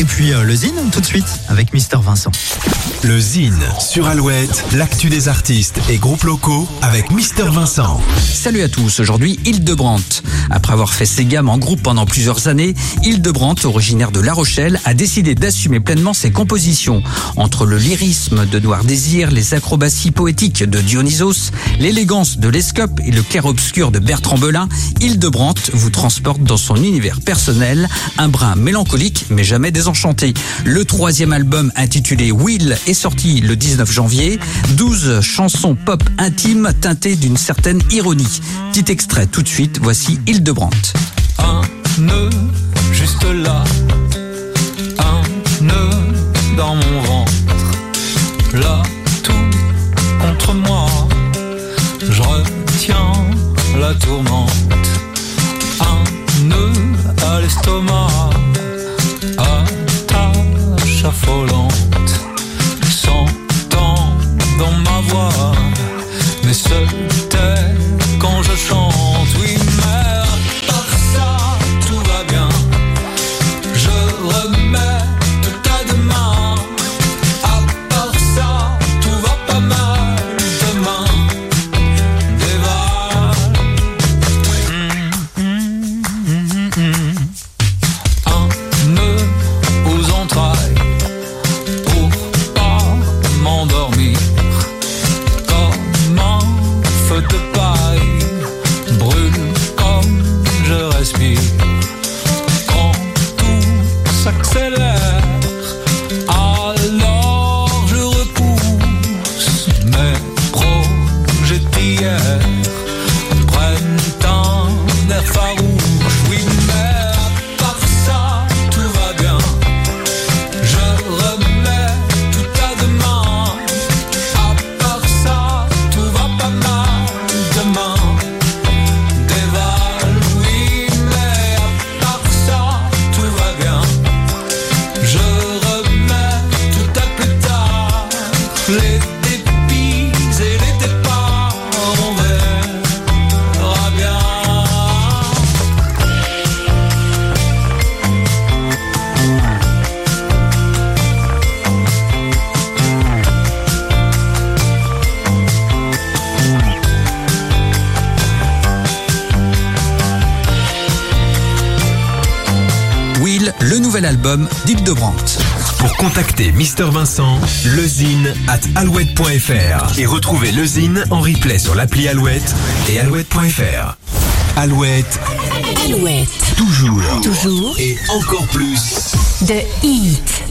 Et puis euh, le Zine tout de suite avec Mister Vincent. Le Zine sur Alouette, l'actu des artistes et groupes locaux avec Mister Vincent. Salut à tous, aujourd'hui Hildebrandt. Après avoir fait ses gammes en groupe pendant plusieurs années, Hildebrandt, originaire de La Rochelle, a décidé d'assumer pleinement ses compositions. Entre le lyrisme de Noir Désir, les acrobaties poétiques de Dionysos, l'élégance de l'Escope et le clair-obscur de Bertrand Belin, Hildebrandt vous transporte dans son univers personnel, un brin mélancolique mais jamais Le troisième album intitulé Will est sorti le 19 janvier. 12 chansons pop intimes teintées d'une certaine ironie. Petit extrait tout de suite, voici Hildebrandt. Un nœud juste là, un nœud dans mon ventre. Là, tout contre moi, je retiens la tourmente. Un nœud à l'estomac, le nouvel album d'Hildebrandt. Pour contacter Mister Vincent, lezine at alouette.fr et retrouver lezine en replay sur l'appli Alouette et alouette.fr. Alouette, Alouette, toujours, toujours et encore plus. de hit.